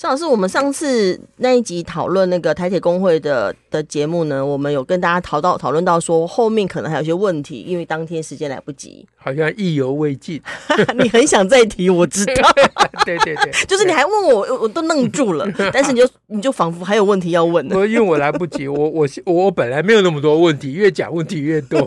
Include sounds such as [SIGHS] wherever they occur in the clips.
赵老师，我们上次那一集讨论那个台铁工会的的节目呢，我们有跟大家讨到讨论到说，后面可能还有些问题，因为当天时间来不及，好像意犹未尽。[LAUGHS] 你很想再提，我知道。[LAUGHS] 对对对，[LAUGHS] 就是你还问我，我都愣住了。但是你就你就仿佛还有问题要问。我因为我来不及，我我我本来没有那么多问题，越讲问题越多。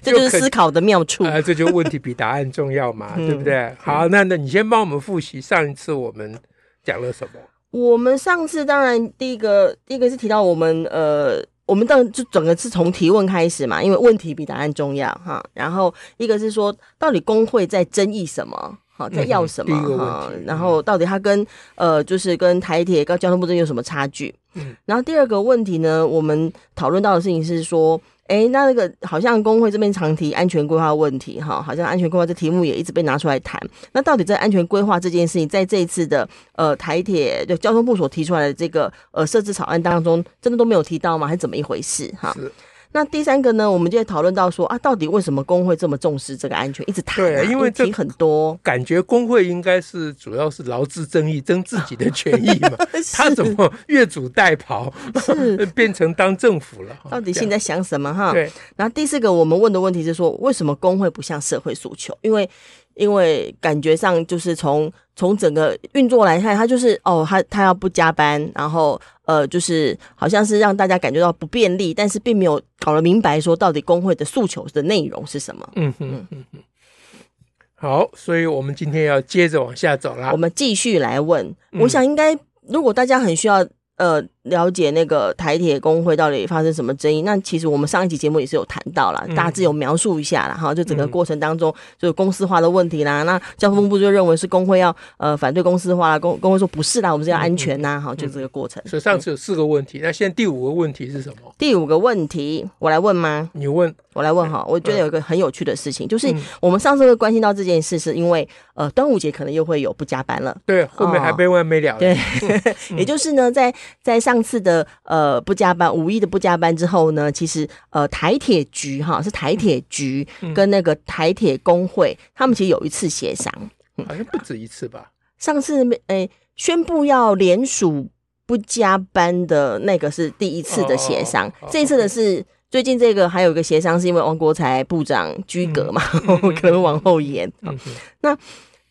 这就是思考的妙处啊！这就问题比答案重要嘛，嗯、对不对？好，那那你先帮我们复习上一次我们。讲了什么？我们上次当然第一个第一个是提到我们呃，我们当然就整个是从提问开始嘛，因为问题比答案重要哈。然后一个是说，到底工会在争议什么？好，在要什么？哈、嗯，然后到底他跟呃，就是跟台铁跟交通部这有什么差距？嗯。然后第二个问题呢，我们讨论到的事情是说。哎，那那个好像工会这边常提安全规划问题哈，好像安全规划这题目也一直被拿出来谈。那到底在安全规划这件事情，在这一次的呃台铁就交通部所提出来的这个呃设置草案当中，真的都没有提到吗？还是怎么一回事哈？那第三个呢，我们就会讨论到说啊，到底为什么工会这么重视这个安全，一直谈、啊？对，因为这很多感觉工会应该是主要是劳资争议，争自己的 [LAUGHS] 权益嘛。他怎么 [LAUGHS] 越俎代庖，是 [LAUGHS] 变成当政府了？到底现在想什么哈？对。然后第四个，我们问的问题是说，为什么工会不向社会诉求？因为因为感觉上就是从从整个运作来看，他就是哦，他他要不加班，然后呃，就是好像是让大家感觉到不便利，但是并没有搞得明白说到底工会的诉求的内容是什么。嗯哼嗯哼。好，所以我们今天要接着往下走啦。我们继续来问，我想应该如果大家很需要。呃，了解那个台铁工会到底发生什么争议？那其实我们上一集节目也是有谈到了，大致有描述一下了哈。就整个过程当中，就公司化的问题啦。那交通部就认为是工会要呃反对公司化啦，工工会说不是啦，我们是要安全呐。哈，就这个过程。所以上次有四个问题，那现在第五个问题是什么？第五个问题，我来问吗？你问。我来问哈，我觉得有一个很有趣的事情，就是我们上次会关心到这件事，是因为呃端午节可能又会有不加班了。对，后面还没完没了。对，[LAUGHS] 也就是呢，在在上次的呃不加班，五一的不加班之后呢，其实呃台铁局哈是台铁局跟那个台铁工会，他们其实有一次协商，好像不止一次吧。上次诶宣布要联署不加班的那个是第一次的协商，这一次的是。最近这个还有一个协商，是因为王国才部长居隔嘛，嗯、[LAUGHS] 可能往后延。那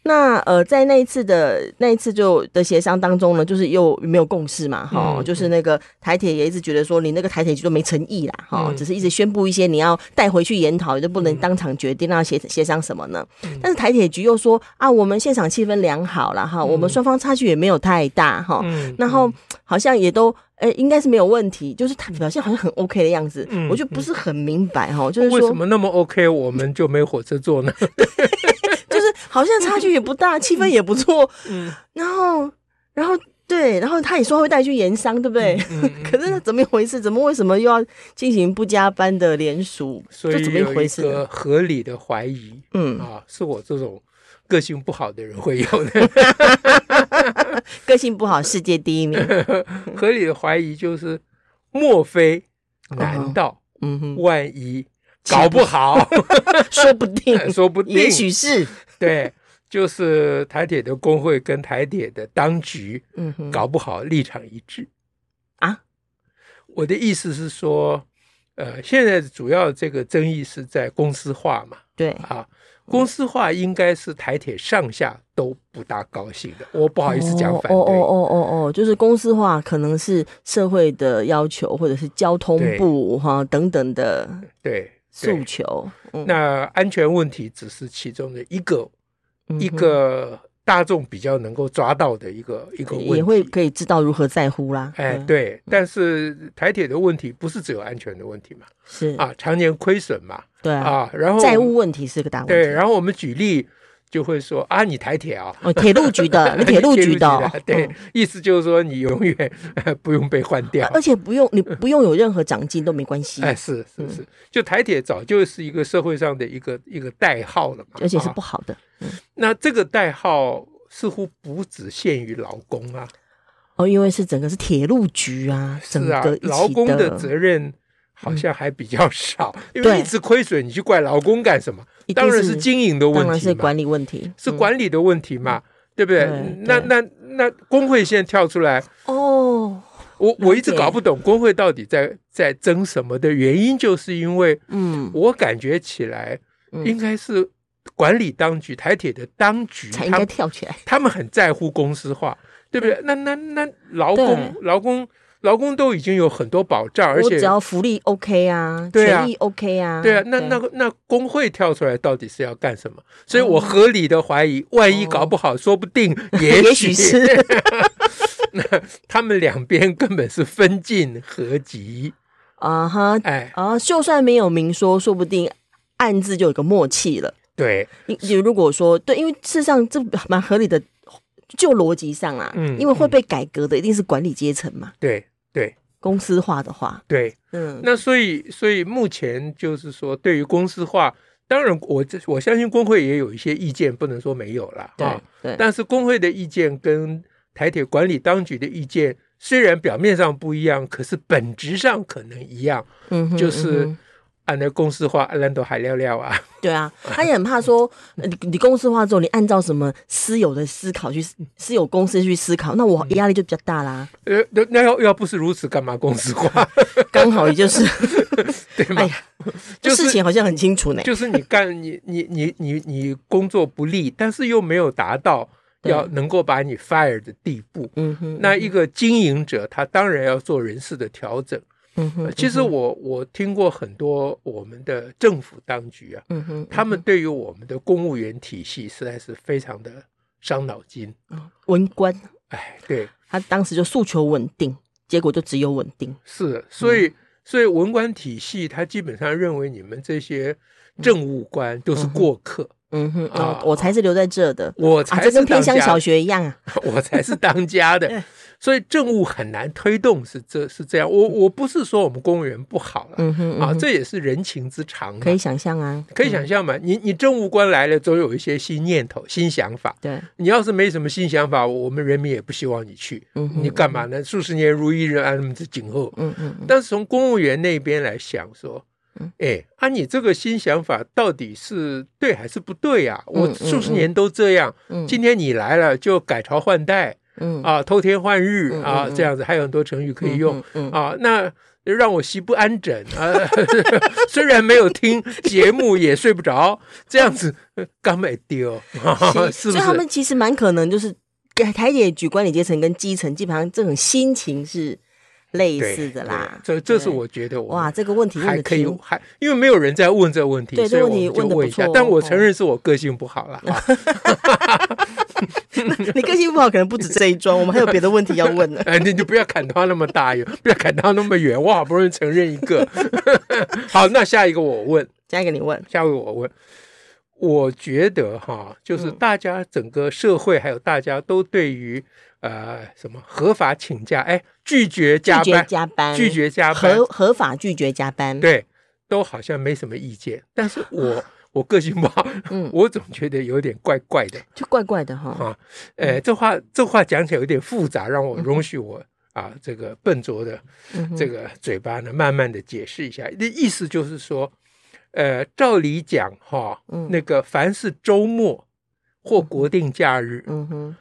那呃，在那一次的那一次就的协商当中呢，就是又没有共识嘛，哈、嗯，就是那个台铁也一直觉得说你那个台铁局都没诚意啦，哈、嗯，只是一直宣布一些你要带回去研讨，就不能当场决定，那协协商什么呢？嗯、但是台铁局又说啊，我们现场气氛良好了哈，嗯、我们双方差距也没有太大哈，嗯、然后好像也都。哎，应该是没有问题，就是他表现好像很 OK 的样子，嗯、我就不是很明白哈，嗯、就是说为什么那么 OK，我们就没火车坐呢？[LAUGHS] 就是好像差距也不大，气氛也不错，嗯，[LAUGHS] 然后，然后对，然后他也说会带去盐商，对不对？嗯嗯、可是怎么一回事？怎么为什么又要进行不加班的联署？所以怎么一回事？个合理的怀疑，嗯啊，是我这种。个性不好的人会有的，[LAUGHS] [LAUGHS] 个性不好，世界第一名。[LAUGHS] 合理的怀疑就是，莫非？难道？嗯哼，万一搞不好，[LAUGHS] 说不定，说不定，也许是。对，就是台铁的工会跟台铁的当局，嗯哼，搞不好立场一致啊。我的意思是说，呃，现在主要这个争议是在公司化嘛？对啊。公司化应该是台铁上下都不大高兴的，我不好意思讲反对。哦哦哦哦哦，就是公司化可能是社会的要求，或者是交通部哈等等的对诉求。那安全问题只是其中的一个、嗯、一个。大众比较能够抓到的一个一个问题，也会可以知道如何在乎啦。哎，对，但是台铁的问题不是只有安全的问题嘛？是啊，常年亏损嘛？对啊，然后债务问题是个大问题。对，然后我们举例，就会说啊，你台铁啊，哦，铁路局的，你 [LAUGHS] 铁路局的，对，嗯、意思就是说你永远不用被换掉，而且不用你不用有任何长进都没关系。哎，是是是，就台铁早就是一个社会上的一个一个代号了嘛，而且是不好的。嗯、那这个代号似乎不只限于劳工啊，哦，因为是整个是铁路局啊，整个，劳工的责任好像还比较少，嗯、因为一直亏损，你去怪劳工干什么？当然是经营的问题，当然是管理问题，是管理的问题嘛，对不对？那那那工会现在跳出来哦，我我一直搞不懂工会到底在在争什么的原因，就是因为嗯，我感觉起来应该是管理当局台铁的当局才应该跳起来，他们很在乎公司化，对不对？那那那劳工劳工。劳工都已经有很多保障，而且只要福利 OK 啊，权益 OK 啊，对啊，那那个那工会跳出来到底是要干什么？所以我合理的怀疑，万一搞不好，说不定 [LAUGHS] 也许是。[LAUGHS] 那他们两边根本是分进合集。啊哈，哎。啊，就算没有明说，说不定暗自就有个默契了。对，你如果说对，因为事实上这蛮合理的，就逻辑上啊，嗯，因为会被改革的一定是管理阶层嘛，对。对。公司化的话，对，嗯，那所以所以目前就是说，对于公司化，当然我这我相信工会也有一些意见，不能说没有了，对，对。但是工会的意见跟台铁管理当局的意见虽然表面上不一样，可是本质上可能一样，嗯，就是。嗯按照公司化，按那都还料料啊。对啊，他也很怕说，[LAUGHS] 你你公司化之后，你按照什么私有的思考去私有公司去思考，那我压力就比较大啦。呃，那那要要不是如此，干嘛公司化？[LAUGHS] 刚好也就是，[LAUGHS] 对吗？哎呀，就事情好像很清楚呢。就是你干你你你你你工作不力，但是又没有达到要能够把你 fire 的地步。嗯哼，那一个经营者，他当然要做人事的调整。嗯哼，其实我我听过很多我们的政府当局啊，嗯哼，他们对于我们的公务员体系实在是非常的伤脑筋。文官，哎，对，他当时就诉求稳定，结果就只有稳定。是，所以所以文官体系他基本上认为你们这些政务官都是过客。嗯哼，啊，我才是留在这的，我才是跟偏乡小学一样啊，[LAUGHS] 我才是当家的。[LAUGHS] 所以政务很难推动，是这是这样。我我不是说我们公务员不好了，啊，这也是人情之常，可以想象啊，可以想象嘛。嗯、你你政务官来了，总有一些新念头、新想法。对，你要是没什么新想法，我们人民也不希望你去。嗯，你干嘛呢？数十年如一日，安那么子今后。嗯嗯。但是从公务员那边来想说，哎，啊，你这个新想法到底是对还是不对啊？我数十年都这样，今天你来了就改朝换代。嗯啊，偷天换日啊，这样子还有很多成语可以用啊。那让我席不安枕啊，[LAUGHS] 虽然没有听节目也睡不着，这样子刚没丢，是不是？所以他们其实蛮可能就是台铁局管理阶层跟基层基本上这种心情是。类似的啦，这这是我觉得我哇，这个问题还可以，还因为没有人在问这个问题，所以我们就问一下。但我承认是我个性不好了。你个性不好，可能不止这一桩，我们还有别的问题要问呢。哎，你就不要砍他那么大远，不要砍他那么远。我好不容易承认一个，好，那下一个我问，下一个你问，下一个我问。我觉得哈，就是大家整个社会还有大家都对于。呃，什么合法请假？哎，拒绝加班，加班，拒绝加班，合合法拒绝加班，对，都好像没什么意见。但是 [SIGHS] 我我个性不好，嗯，我总觉得有点怪怪的，就怪怪的哈。啊，哎，这话这话讲起来有点复杂，让我容许我啊，这个笨拙的这个嘴巴呢，慢慢的解释一下。那意思就是说，呃，照理讲哈，那个凡是周末或国定假日，嗯哼。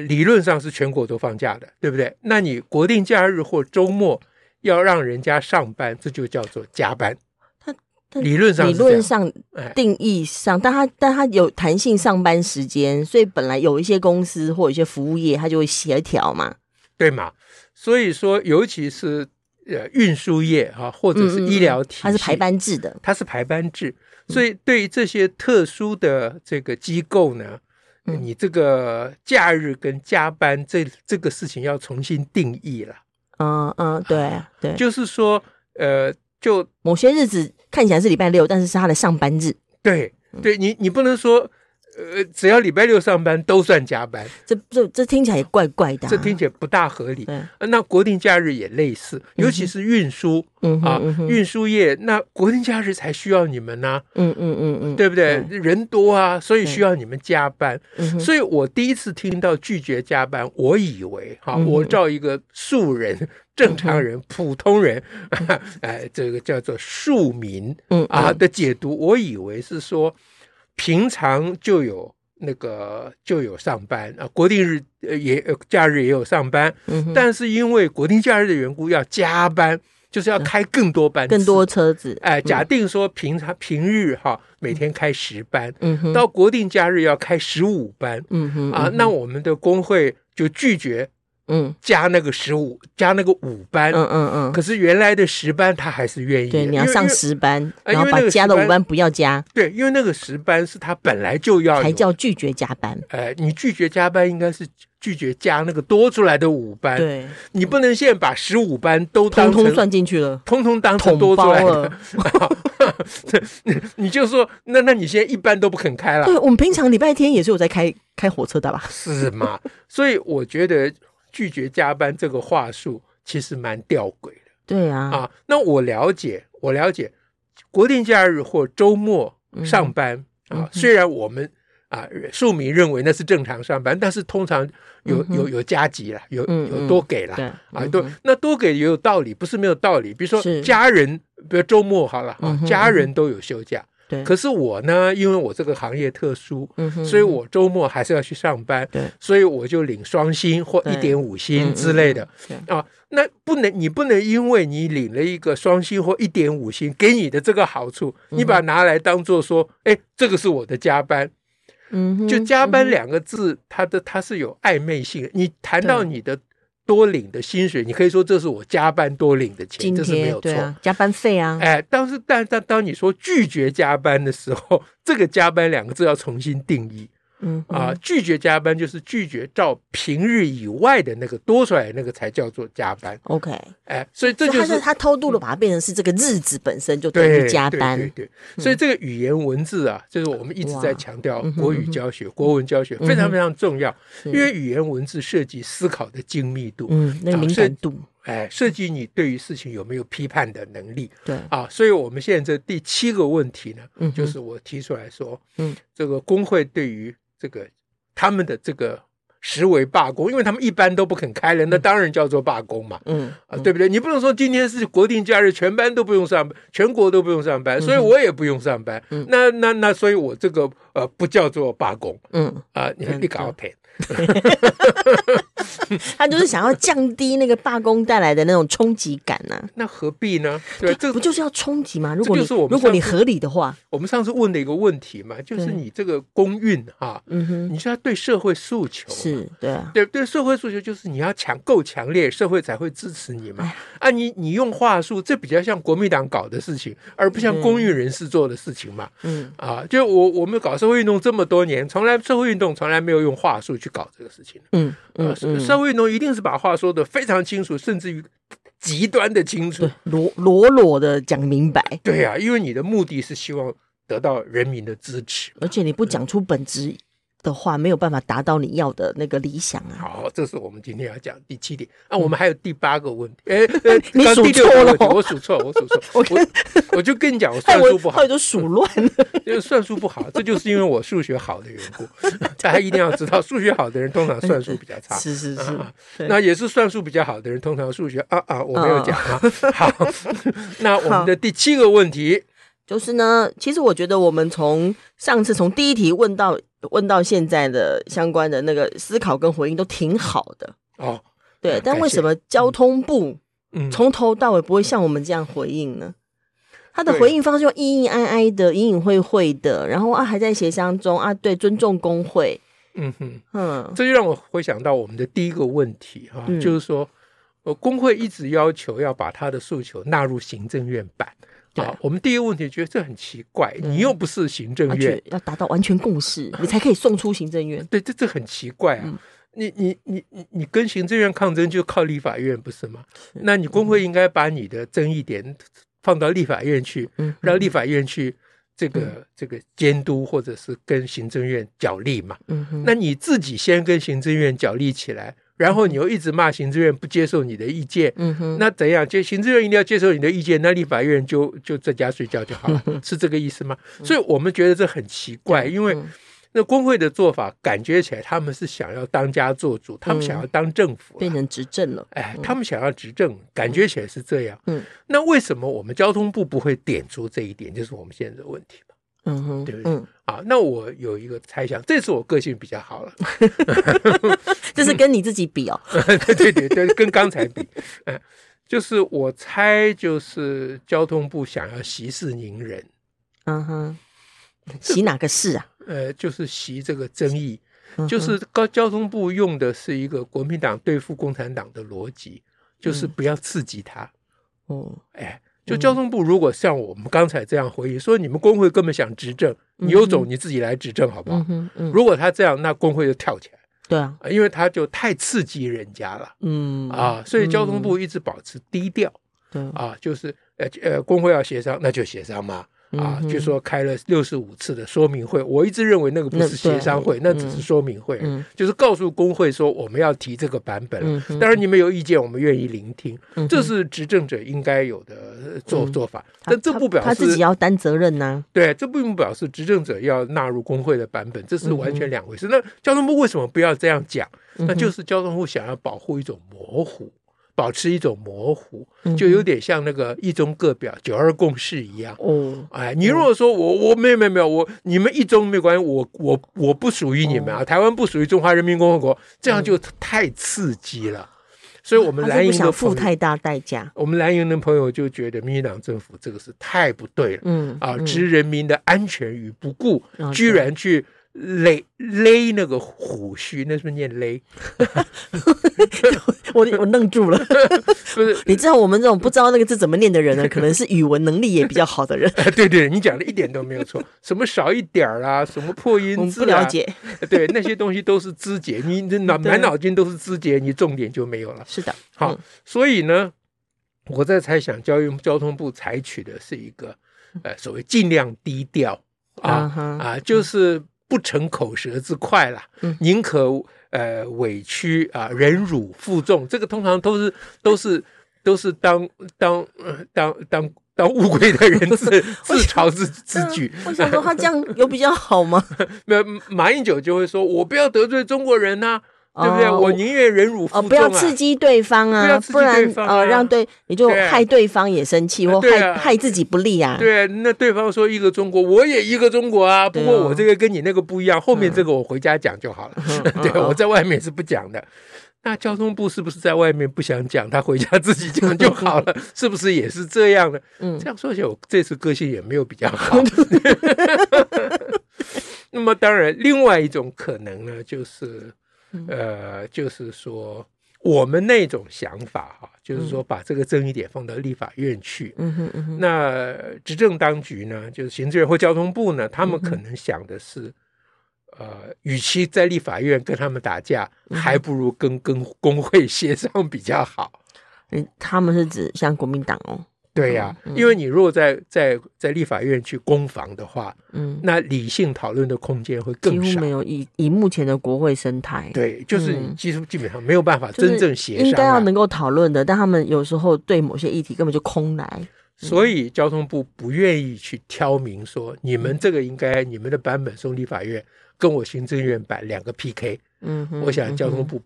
理论上是全国都放假的，对不对？那你国定假日或周末要让人家上班，这就叫做加班。他理论上，理论上定义上，但他但他有弹性上班时间，所以本来有一些公司或一些服务业，它就会协调嘛，对嘛？所以说，尤其是呃运输业啊，或者是医疗体系，它是排班制的，它是排班制，所以对于这些特殊的这个机构呢。你这个假日跟加班这这个事情要重新定义了。嗯嗯，对对，就是说，呃，就某些日子看起来是礼拜六，但是是他的上班日。对对，你你不能说呃，只要礼拜六上班都算加班，这这这听起来也怪怪的，啊，这听起来不大合理。那国定假日也类似，尤其是运输，嗯啊，运输业，那国定假日才需要你们呢，嗯嗯嗯嗯，对不对？人多啊，所以需要你们加班。所以我第一次听到拒绝加班，我以为哈，我照一个素人、正常人、普通人，[LAUGHS] 哎，这个叫做庶民，嗯。啊的解读，我以为是说。平常就有那个就有上班啊，国定日也假日也有上班，但是因为国定假日的缘故要加班，就是要开更多班，更多车子。哎，假定说平常平日哈每天开十班，到国定假日要开十五班，嗯哼啊，那我们的工会就拒绝。嗯，加那个十五，加那个五班，嗯嗯嗯。可是原来的十班他还是愿意。对，你要上十班，然后把加的五班不要加。对，因为那个十班是他本来就要。才叫拒绝加班。哎，你拒绝加班应该是拒绝加那个多出来的五班。对，你不能现在把十五班都通通算进去了，通通当成多出来的。[LAUGHS] 你就说，那那你现在一班都不肯开了。对，我们平常礼拜天也是有在开开火车的吧？是吗？所以我觉得。拒绝加班这个话术其实蛮吊诡的。对啊，啊，那我了解，我了解，国定假日或周末上班、嗯、啊，虽然我们啊庶民认为那是正常上班，但是通常有有有加急了，有有多给了、嗯嗯、啊，多，那多给也有道理，不是没有道理。比如说家人，比如周末好了啊，家人都有休假。对可是我呢，因为我这个行业特殊，嗯、哼所以我周末还是要去上班，对所以我就领双薪或一点五薪之类的。啊，那不能，你不能因为你领了一个双薪或一点五薪给你的这个好处，你把它拿来当做说，哎，这个是我的加班。嗯哼，就加班两个字，它的它是有暧昧性。你谈到你的。多领的薪水，你可以说这是我加班多领的钱，这是没有错。啊、加班费啊，哎，但是但但当你说拒绝加班的时候，[LAUGHS] 这个“加班”两个字要重新定义。嗯啊，拒绝加班就是拒绝照平日以外的那个多出来那个才叫做加班。OK，哎，所以这就是他他偷渡了把它变成是这个日子本身就等于加班。对对，所以这个语言文字啊，就是我们一直在强调国语教学、国文教学非常非常重要，因为语言文字涉及思考的精密度，嗯，那个敏感度，哎，涉及你对于事情有没有批判的能力。对啊，所以我们现在这第七个问题呢，就是我提出来说，嗯，这个工会对于这个他们的这个实为罢工，因为他们一般都不肯开了，那当然叫做罢工嘛，嗯啊，对不对？你不能说今天是国定假日，全班都不用上班，全国都不用上班，所以我也不用上班。嗯，那那那，所以我这个呃不叫做罢工。嗯啊，你你搞骗。[LAUGHS] 他就是想要降低那个罢工带来的那种冲击感呐、啊。那何必呢？对，这不就是要冲击吗？如果你如果你合理的话，我们上次问的一个问题嘛，就是你这个公运哈，嗯哼，你是要对社会诉求，是对啊，对对，社会诉求就是你要强够强烈，社会才会支持你嘛。啊，你你用话术，这比较像国民党搞的事情，而不像公运人士做的事情嘛。嗯啊，就我我们搞社会运动这么多年，从来社会运动从来没有用话术去搞这个事情。嗯嗯，社会运动一定是把话说的非常清楚，甚至于极端的清楚，裸裸裸的讲明白。对呀，因为你的目的是希望得到人民的支持，而且你不讲出本质的话没有办法达到你要的那个理想啊！好，这是我们今天要讲第七点。啊，我们还有第八个问题。[LAUGHS] 哎，你数错了，我数错，我数错。[LAUGHS] 我我就跟你讲，[LAUGHS] 我算数不好，我都数乱了。因为算数不好，这就是因为我数学好的缘故。大家一定要知道，数学好的人通常算术比较差。是是是，那也是算术比较好的人，通常数学啊啊，我没有讲啊。好，那我们的第七个问题就是呢，其实我觉得我们从上次从第一题问到。问到现在的相关的那个思考跟回应都挺好的。哦，对，但为什么交通部从头到尾不会像我们这样回应呢？他的回应方式又阴阴哀哀的、隐隐晦晦的，然后啊还在协商中啊，对，尊重工会，嗯哼，嗯，这就让我回想到我们的第一个问题哈，就是说，呃，工会一直要求要把他的诉求纳入行政院版。啊，对我们第一个问题觉得这很奇怪，你又不是行政院，要达到完全共识，你才可以送出行政院。对，这这很奇怪啊！嗯、你你你你你跟行政院抗争就靠立法院不是吗？是那你工会应该把你的争议点放到立法院去，嗯、让立法院去这个、嗯、这个监督或者是跟行政院角力嘛。嗯哼，那你自己先跟行政院角力起来，然后你又一直骂行政院不接受你的意见。嗯哼，那怎样？就行政院一定要接受你的意见，那立法院就就在家睡觉就好了，[LAUGHS] 嗯、是这个意思吗？所以我们觉得这很奇怪，因为。那工会的做法感觉起来，他们是想要当家做主，他们想要当政府，变成执政了。哎，他们想要执政，感觉起来是这样。嗯，那为什么我们交通部不会点出这一点？就是我们现在的问题嘛。嗯哼，对不对？啊，那我有一个猜想，这次我个性比较好了，[LAUGHS] [LAUGHS] 这是跟你自己比哦。[LAUGHS] 对对对对，跟刚才比，哎，就是我猜，就是交通部想要息事宁人。嗯哼，息哪个事啊？呃，就是息这个争议，就是高交通部用的是一个国民党对付共产党的逻辑，就是不要刺激他。哦，哎，就交通部如果像我们刚才这样回忆说，你们工会根本想执政，你有种你自己来执政好不好？如果他这样，那工会就跳起来。对啊，因为他就太刺激人家了。嗯啊，所以交通部一直保持低调。对啊，就是呃呃，工会要协商，那就协商嘛。啊，据说开了六十五次的说明会，我一直认为那个不是协商会，那，只是说明会，嗯、就是告诉工会说我们要提这个版本。嗯、当然你们有意见，我们愿意聆听，嗯、这是执政者应该有的做做法。嗯、但这不表示他，自己要担责任呐、啊。对，这并不表示执政者要纳入工会的版本，这是完全两回事。嗯、那交通部为什么不要这样讲？那就是交通部想要保护一种模糊。保持一种模糊，就有点像那个一中各表、九二共识一样。哦，哎，你如果说我我没有没有没有我你们一中没有关系，我我我不属于你们啊，台湾不属于中华人民共和国，这样就太刺激了。所以，我们蓝营的付太大代价。我们蓝营的朋友就觉得民进党政府这个是太不对了。嗯啊，置人民的安全于不顾，居然去。勒勒那个虎须，那是不是念勒？[LAUGHS] 我我愣住了。[LAUGHS] 不是，你知道我们这种不知道那个字怎么念的人呢，可能是语文能力也比较好的人。[LAUGHS] 对对，你讲的一点都没有错。什么少一点儿啊，什么破音字啊，不了解。对，那些东西都是枝节，你脑满脑筋都是枝节，你重点就没有了。是的，好，所以呢，我在猜想，交通交通部采取的是一个呃所谓尽量低调啊啊，就是。不逞口舌之快啦，宁可呃委屈啊，忍辱负重。这个通常都是都是都是当当当当当乌龟的人自 [LAUGHS] 自嘲自自举。我想说，他这样有比较好吗？没有，马英九就会说：“我不要得罪中国人呐。”对不对？我宁愿忍辱负重啊！不要刺激对方啊，不然呃，让对你就害对方也生气，或害害自己不利啊。对，那对方说一个中国，我也一个中国啊。不过我这个跟你那个不一样，后面这个我回家讲就好了。[LAUGHS] 对，我在外面是不讲的。那交通部是不是在外面不想讲，他回家自己讲就好了？[LAUGHS] 是不是也是这样的？嗯，这样说起来，我这次个性也没有比较好。[LAUGHS] 那么当然，另外一种可能呢，就是。呃，就是说，我们那种想法哈，就是说，把这个争议点放到立法院去。嗯哼嗯哼。那执政当局呢，就是行政院或交通部呢，他们可能想的是，呃，与其在立法院跟他们打架，还不如跟跟工会协商比较好。嗯，他们是指像国民党哦。对呀、啊，嗯嗯、因为你如果在在在立法院去攻防的话，嗯，那理性讨论的空间会更少。几乎没有以以目前的国会生态，对，就是你基基本上没有办法真正协商、啊。应该要能够讨论的，但他们有时候对某些议题根本就空来。嗯、所以交通部不愿意去挑明说，你们这个应该你们的版本送立法院，跟我行政院版两个 PK。嗯哼，我想交通部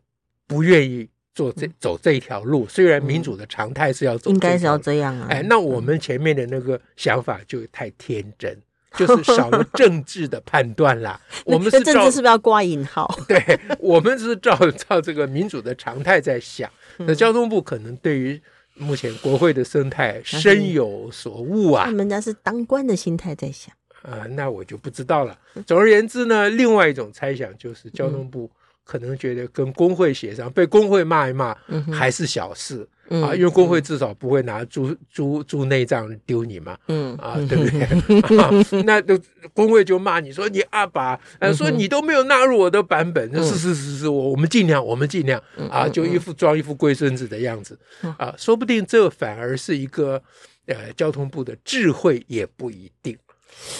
不愿意。做这走这一条路，虽然民主的常态是要走，应该是要这样啊。哎，那我们前面的那个想法就太天真，就是少了 [LAUGHS] 政治的判断啦。[LAUGHS] 我们是政治是不是要挂引号？[LAUGHS] 对，我们是照照这个民主的常态在想。那交通部可能对于目前国会的生态深有所悟啊。他们家是当官的心态在想啊，那我就不知道了。总而言之呢，另外一种猜想就是交通部。可能觉得跟工会协商，被工会骂一骂还是小事、嗯、啊，因为工会至少不会拿猪猪猪内脏丢你嘛，嗯啊，对不对？[LAUGHS] 啊、那都工会就骂你说你阿爸，呃、说你都没有纳入我的版本，嗯、是是是是，我我们尽量，我们尽量。啊，就一副装一副龟孙子的样子。啊，说不定这反而是一个呃交通部的智慧也不一定。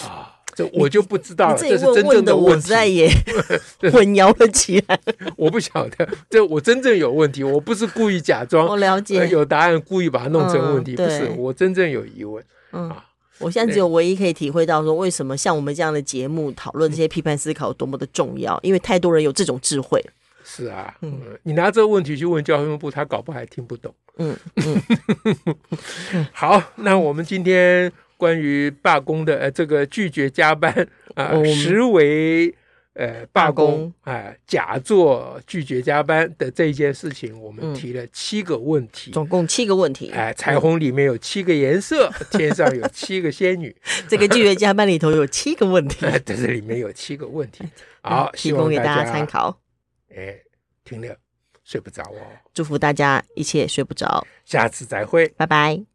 啊，这我就不知道了。这是真正的问题，我也 [LAUGHS] 混淆了起来。[LAUGHS] 我不晓得，这我真正有问题，我不是故意假装。我了解，有答案故意把它弄成问题，不是我真正有疑问。嗯，我现在只有唯一可以体会到说，为什么像我们这样的节目讨论这些批判思考多么的重要，因为太多人有这种智慧。是啊，嗯，你拿这个问题去问教育部，他搞不好还听不懂。嗯嗯，[LAUGHS] 好，那我们今天关于罢工的呃这个拒绝加班 [LAUGHS] 啊，实为呃罢工啊，假作拒绝加班的这一件事情，我们提了七个问题，总共七个问题。哎，彩虹里面有七个颜色，[LAUGHS] 天上有七个仙女，[LAUGHS] 这个拒绝加班里头有七个问题，在这里面有七个问题，好，提供给大家参考。哎，听了睡不着哦。祝福大家一切睡不着。下次再会，拜拜。